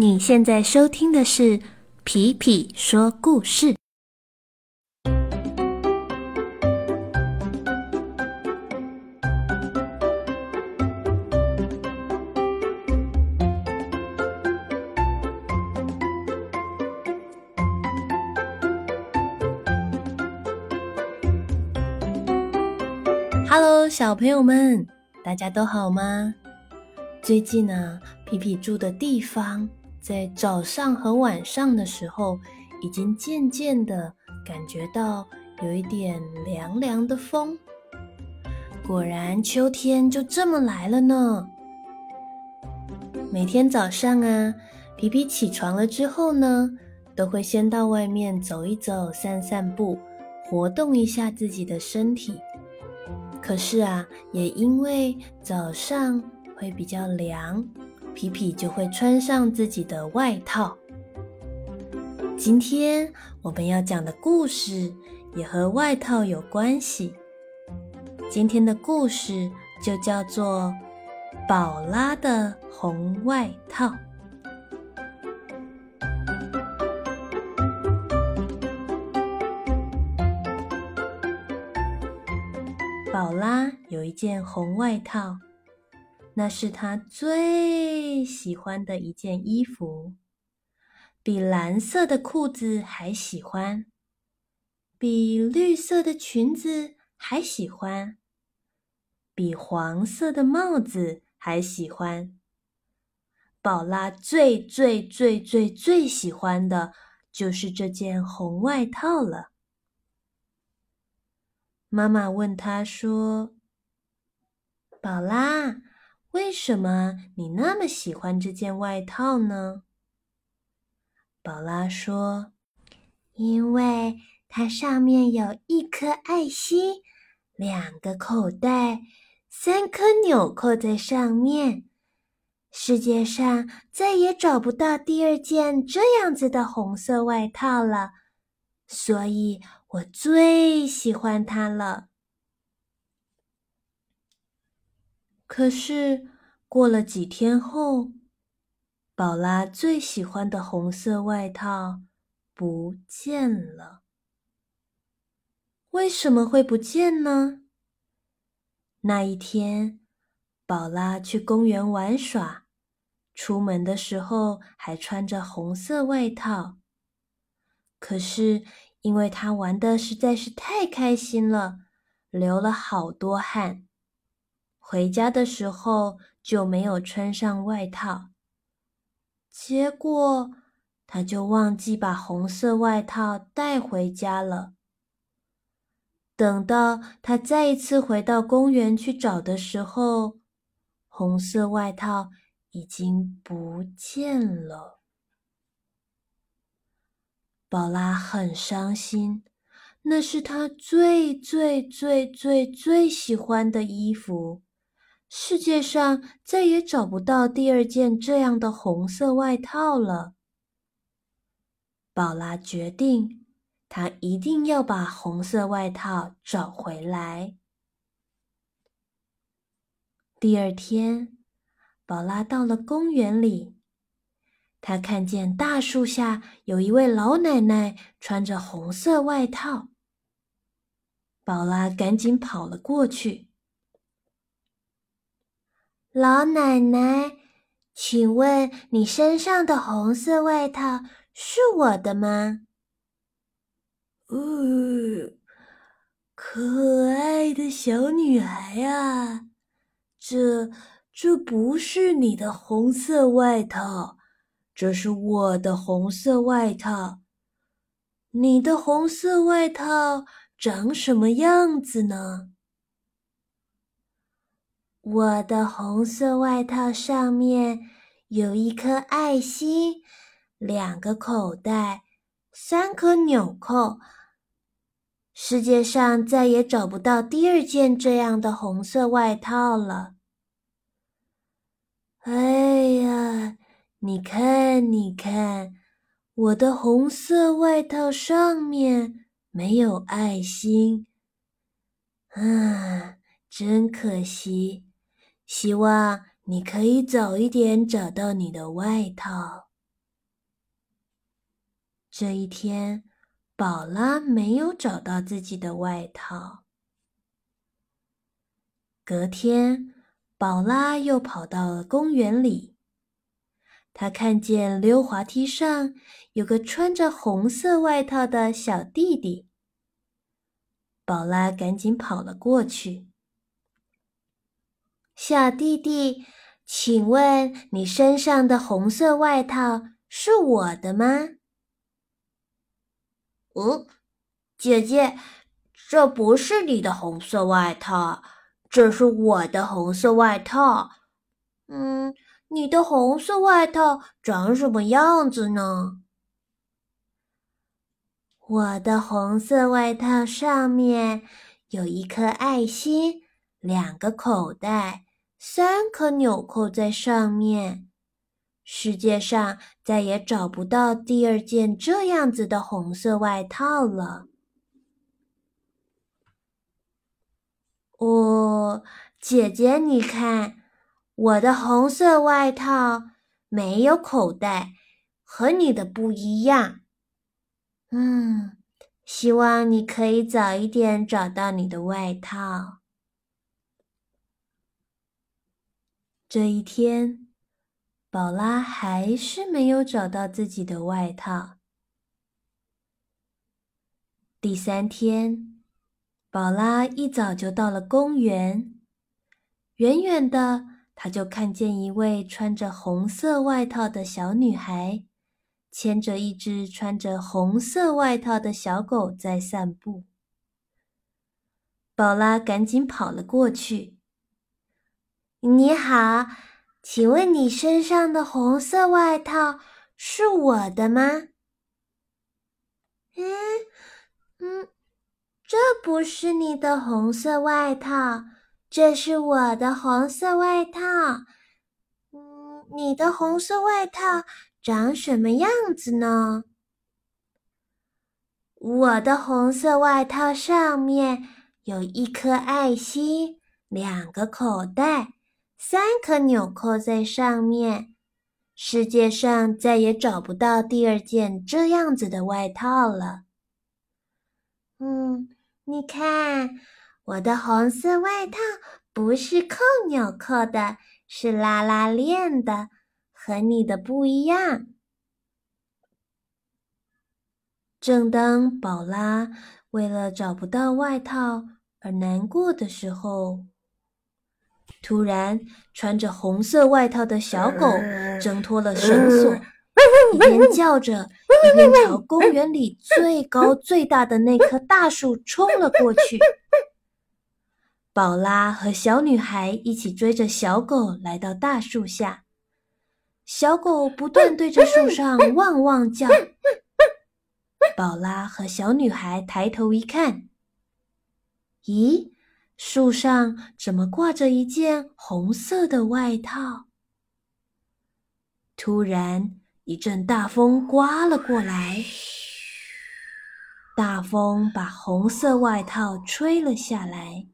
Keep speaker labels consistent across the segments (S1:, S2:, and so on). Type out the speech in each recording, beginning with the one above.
S1: 你现在收听的是《皮皮说故事》。Hello，小朋友们，大家都好吗？最近呢，皮皮住的地方在早上和晚上的时候，已经渐渐的感觉到有一点凉凉的风。果然，秋天就这么来了呢。每天早上啊，皮皮起床了之后呢，都会先到外面走一走、散散步，活动一下自己的身体。可是啊，也因为早上会比较凉，皮皮就会穿上自己的外套。今天我们要讲的故事也和外套有关系。今天的故事就叫做《宝拉的红外套》。宝拉有一件红外套，那是他最喜欢的一件衣服，比蓝色的裤子还喜欢，比绿色的裙子还喜欢，比黄色的帽子还喜欢。宝拉最最最最最喜欢的就是这件红外套了。妈妈问他说：“宝拉，为什么你那么喜欢这件外套呢？”宝拉说：“因为它上面有一颗爱心，两个口袋，三颗纽扣在上面。世界上再也找不到第二件这样子的红色外套了，所以。”我最喜欢它了。可是过了几天后，宝拉最喜欢的红色外套不见了。为什么会不见呢？那一天，宝拉去公园玩耍，出门的时候还穿着红色外套。可是。因为他玩的实在是太开心了，流了好多汗，回家的时候就没有穿上外套。结果他就忘记把红色外套带回家了。等到他再一次回到公园去找的时候，红色外套已经不见了。宝拉很伤心，那是她最最最最最喜欢的衣服，世界上再也找不到第二件这样的红色外套了。宝拉决定，她一定要把红色外套找回来。第二天，宝拉到了公园里。她看见大树下有一位老奶奶穿着红色外套，宝拉赶紧跑了过去。老奶奶，请问你身上的红色外套是我的吗？
S2: 哦，可爱的小女孩啊，这这不是你的红色外套。这是我的红色外套，你的红色外套长什么样子呢？
S1: 我的红色外套上面有一颗爱心，两个口袋，三颗纽扣。世界上再也找不到第二件这样的红色外套了。
S2: 哎呀！你看，你看，我的红色外套上面没有爱心，啊，真可惜！希望你可以早一点找到你的外套。
S1: 这一天，宝拉没有找到自己的外套。隔天，宝拉又跑到了公园里。他看见溜滑梯上有个穿着红色外套的小弟弟。宝拉赶紧跑了过去。小弟弟，请问你身上的红色外套是我的吗？
S2: 嗯，姐姐，这不是你的红色外套，这是我的红色外套。嗯。你的红色外套长什么样子呢？
S1: 我的红色外套上面有一颗爱心，两个口袋，三颗纽扣在上面。世界上再也找不到第二件这样子的红色外套了。哦，姐姐，你看。我的红色外套没有口袋，和你的不一样。嗯，希望你可以早一点找到你的外套。这一天，宝拉还是没有找到自己的外套。第三天，宝拉一早就到了公园，远远的。他就看见一位穿着红色外套的小女孩，牵着一只穿着红色外套的小狗在散步。宝拉赶紧跑了过去。“你好，请问你身上的红色外套是我的吗？”“
S2: 嗯嗯，这不是你的红色外套。”这是我的红色外套，嗯，你的红色外套长什么样子呢？
S1: 我的红色外套上面有一颗爱心，两个口袋，三颗纽扣在上面。世界上再也找不到第二件这样子的外套了。
S2: 嗯，你看。我的红色外套不是扣纽扣的，是拉拉链的，和你的不一样。
S1: 正当宝拉为了找不到外套而难过的时候，突然穿着红色外套的小狗挣脱了绳索，一边叫着，一边朝公园里最高最大的那棵大树冲了过去。宝拉和小女孩一起追着小狗来到大树下，小狗不断对着树上汪汪叫。宝拉和小女孩抬头一看，咦，树上怎么挂着一件红色的外套？突然，一阵大风刮了过来，大风把红色外套吹了下来。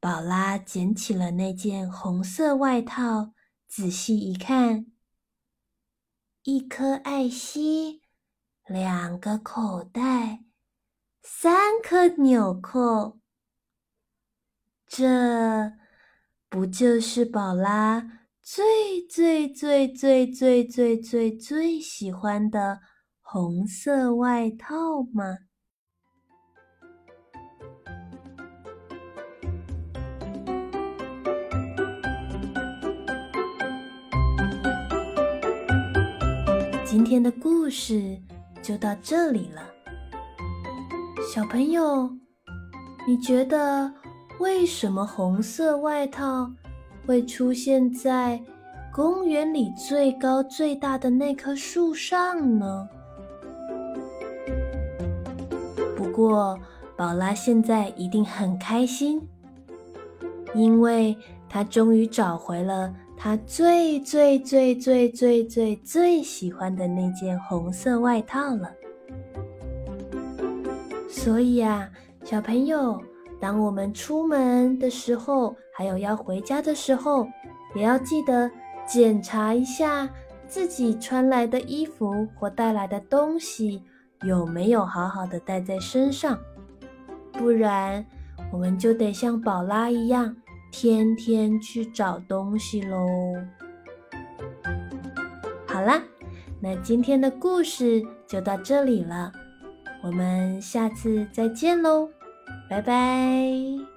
S1: 宝拉捡起了那件红色外套，仔细一看，一颗爱心，两个口袋，三颗纽扣，这不就是宝拉最最最最最最最最喜欢的红色外套吗？今天的故事就到这里了，小朋友，你觉得为什么红色外套会出现在公园里最高最大的那棵树上呢？不过，宝拉现在一定很开心，因为她终于找回了。他最最最最最最最喜欢的那件红色外套了。所以啊，小朋友，当我们出门的时候，还有要回家的时候，也要记得检查一下自己穿来的衣服或带来的东西有没有好好的带在身上，不然我们就得像宝拉一样，天天去找东西喽。好啦，那今天的故事就到这里了，我们下次再见喽，拜拜。